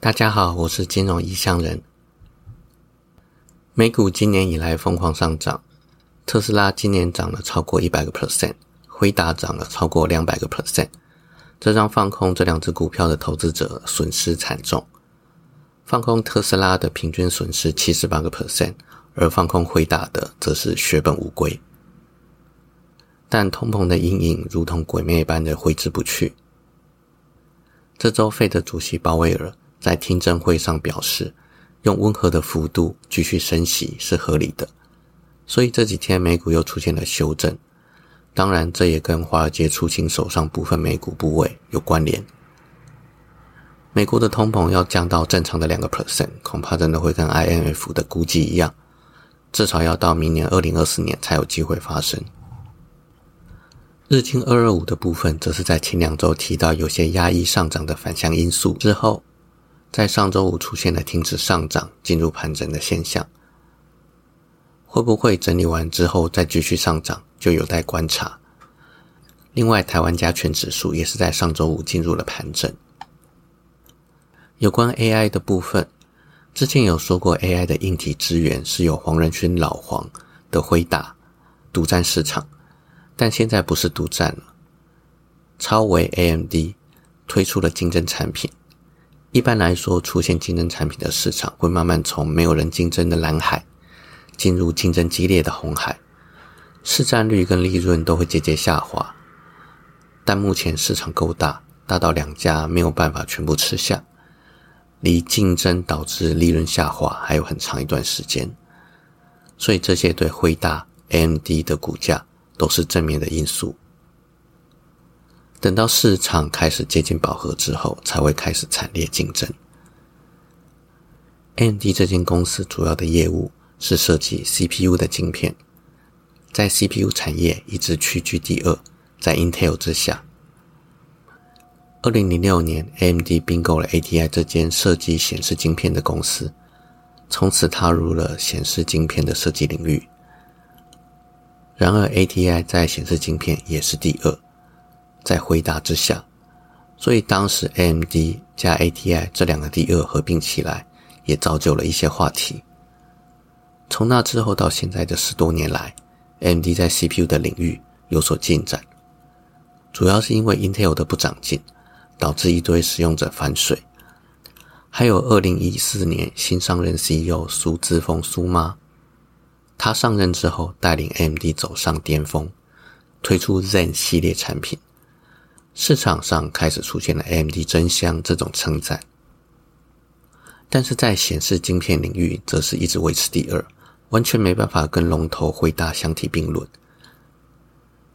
大家好，我是金融异乡人。美股今年以来疯狂上涨，特斯拉今年涨了超过一百个 percent，辉达涨了超过两百个 percent，这让放空这两只股票的投资者损失惨重。放空特斯拉的平均损失七十八个 percent，而放空辉达的则是血本无归。但通膨的阴影如同鬼魅般的挥之不去。这周费的主席鲍威尔。在听证会上表示，用温和的幅度继续升息是合理的，所以这几天美股又出现了修正。当然，这也跟华尔街出清手上部分美股部位有关联。美国的通膨要降到正常的两个 percent，恐怕真的会跟 INF 的估计一样，至少要到明年二零二四年才有机会发生。日经二二五的部分，则是在前两周提到有些压抑上涨的反向因素之后。在上周五出现了停止上涨、进入盘整的现象，会不会整理完之后再继续上涨，就有待观察。另外，台湾加权指数也是在上周五进入了盘整。有关 AI 的部分，之前有说过，AI 的硬体资源是由黄仁勋老黄的辉达独占市场，但现在不是独占了，超维 AMD 推出了竞争产品。一般来说，出现竞争产品的市场会慢慢从没有人竞争的蓝海，进入竞争激烈的红海，市占率跟利润都会节节下滑。但目前市场够大，大到两家没有办法全部吃下，离竞争导致利润下滑还有很长一段时间。所以这些对辉大、AMD 的股价都是正面的因素。等到市场开始接近饱和之后，才会开始惨烈竞争。AMD 这间公司主要的业务是设计 CPU 的晶片，在 CPU 产业一直屈居第二，在 Intel 之下。二零零六年，AMD 并购了 ATI 这间设计显示晶片的公司，从此踏入了显示晶片的设计领域。然而，ATI 在显示晶片也是第二。在回答之下，所以当时 AMD 加 ATI 这两个第二合并起来，也造就了一些话题。从那之后到现在的十多年来，AMD 在 CPU 的领域有所进展，主要是因为 Intel 的不长进，导致一堆使用者反水。还有二零一四年新上任 CEO 苏姿峰苏妈，他上任之后带领 AMD 走上巅峰，推出 Zen 系列产品。市场上开始出现了 AMD 真香这种称赞，但是在显示晶片领域，则是一直维持第二，完全没办法跟龙头辉达相提并论。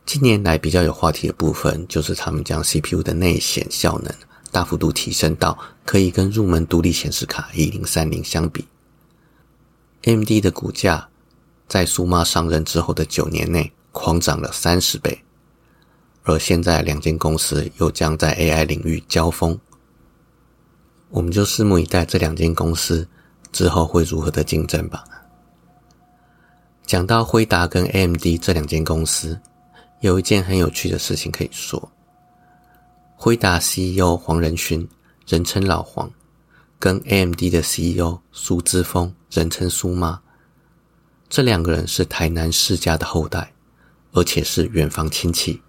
近年来比较有话题的部分，就是他们将 CPU 的内显效能大幅度提升到可以跟入门独立显示卡一零三零相比。AMD 的股价在苏妈上任之后的九年内狂涨了三十倍。而现在两间公司又将在 AI 领域交锋，我们就拭目以待这两间公司之后会如何的竞争吧。讲到辉达跟 AMD 这两间公司，有一件很有趣的事情可以说：辉达 CEO 黄仁勋，人称老黄，跟 AMD 的 CEO 苏姿峰，人称苏妈，这两个人是台南世家的后代，而且是远房亲戚。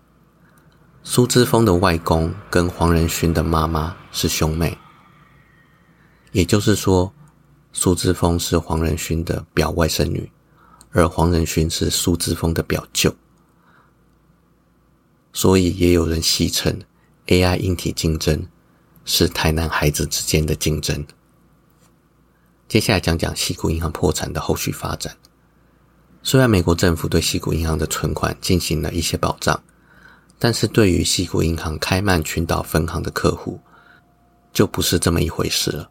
苏之峰的外公跟黄仁勋的妈妈是兄妹，也就是说，苏之峰是黄仁勋的表外甥女，而黄仁勋是苏之峰的表舅，所以也有人戏称 AI 硬体竞争是台南孩子之间的竞争。接下来讲讲西谷银行破产的后续发展。虽然美国政府对西谷银行的存款进行了一些保障。但是对于西谷银行开曼群岛分行的客户，就不是这么一回事了。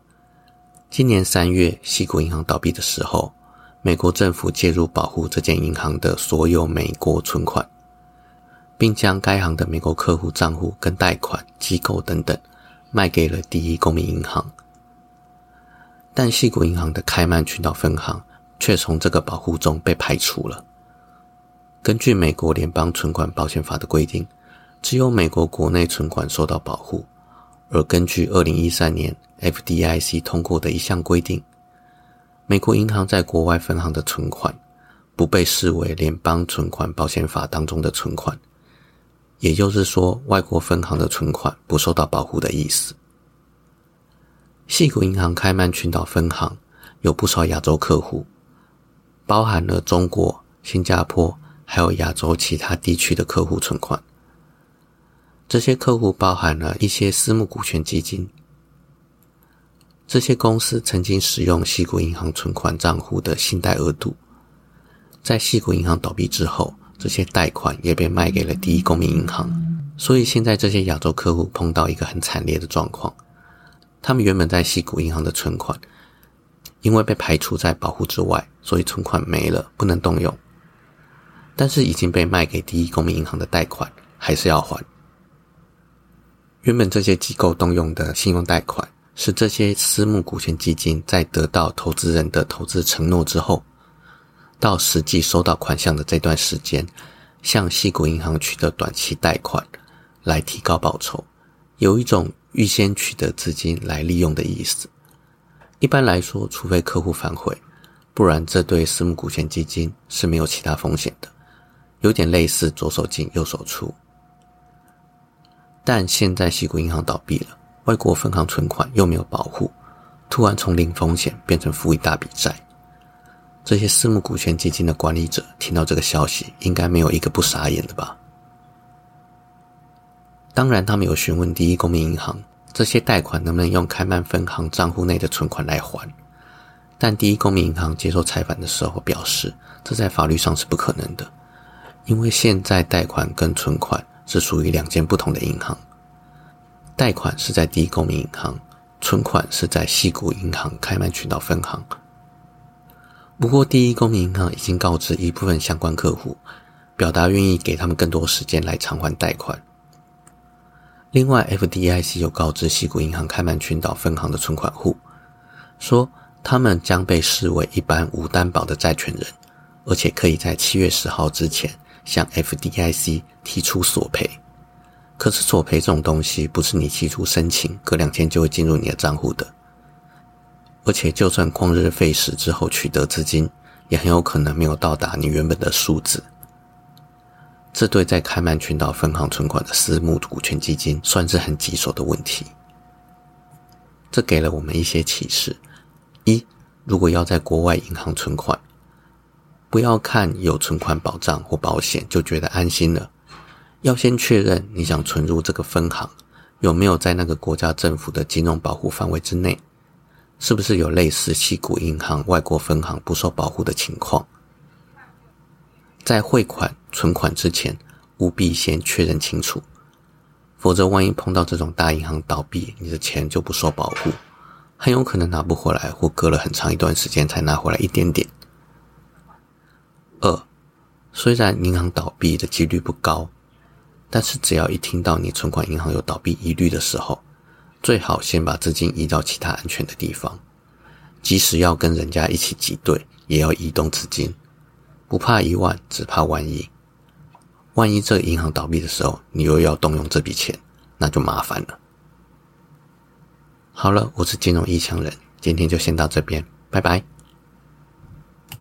今年三月，西谷银行倒闭的时候，美国政府介入保护这间银行的所有美国存款，并将该行的美国客户账户跟贷款机构等等卖给了第一公民银行。但西谷银行的开曼群岛分行却从这个保护中被排除了。根据美国联邦存款保险法的规定，只有美国国内存款受到保护，而根据二零一三年 FDIC 通过的一项规定，美国银行在国外分行的存款不被视为联邦存款保险法当中的存款，也就是说，外国分行的存款不受到保护的意思。细谷银行开曼群岛分行有不少亚洲客户，包含了中国、新加坡，还有亚洲其他地区的客户存款。这些客户包含了一些私募股权基金，这些公司曾经使用西谷银行存款账户的信贷额度，在西谷银行倒闭之后，这些贷款也被卖给了第一公民银行，所以现在这些亚洲客户碰到一个很惨烈的状况，他们原本在西谷银行的存款，因为被排除在保护之外，所以存款没了，不能动用，但是已经被卖给第一公民银行的贷款还是要还。原本这些机构动用的信用贷款，是这些私募股权基金在得到投资人的投资承诺之后，到实际收到款项的这段时间，向细谷银行取得短期贷款，来提高报酬，有一种预先取得资金来利用的意思。一般来说，除非客户反悔，不然这对私募股权基金是没有其他风险的，有点类似左手进右手出。但现在西谷银行倒闭了，外国分行存款又没有保护，突然从零风险变成负一大笔债，这些私募股权基金的管理者听到这个消息，应该没有一个不傻眼的吧？当然，他们有询问第一公民银行，这些贷款能不能用开曼分行账户内的存款来还，但第一公民银行接受采访的时候表示，这在法律上是不可能的，因为现在贷款跟存款。是属于两间不同的银行，贷款是在第一公民银行，存款是在西谷银行开曼群岛分行。不过，第一公民银行已经告知一部分相关客户，表达愿意给他们更多时间来偿还贷款。另外，FDIC 有告知西谷银行开曼群岛分行的存款户，说他们将被视为一般无担保的债权人，而且可以在七月十号之前。向 FDIC 提出索赔，可是索赔这种东西不是你提出申请，隔两天就会进入你的账户的。而且，就算旷日费时之后取得资金，也很有可能没有到达你原本的数字。这对在开曼群岛分行存款的私募股权基金算是很棘手的问题。这给了我们一些启示：一，如果要在国外银行存款。不要看有存款保障或保险就觉得安心了，要先确认你想存入这个分行有没有在那个国家政府的金融保护范围之内，是不是有类似西谷银行外国分行不受保护的情况。在汇款存款之前，务必先确认清楚，否则万一碰到这种大银行倒闭，你的钱就不受保护，很有可能拿不回来，或隔了很长一段时间才拿回来一点点。二，虽然银行倒闭的几率不高，但是只要一听到你存款银行有倒闭疑虑的时候，最好先把资金移到其他安全的地方。即使要跟人家一起挤兑，也要移动资金。不怕一万，只怕万一。万一这银行倒闭的时候，你又要动用这笔钱，那就麻烦了。好了，我是金融异乡人，今天就先到这边，拜拜。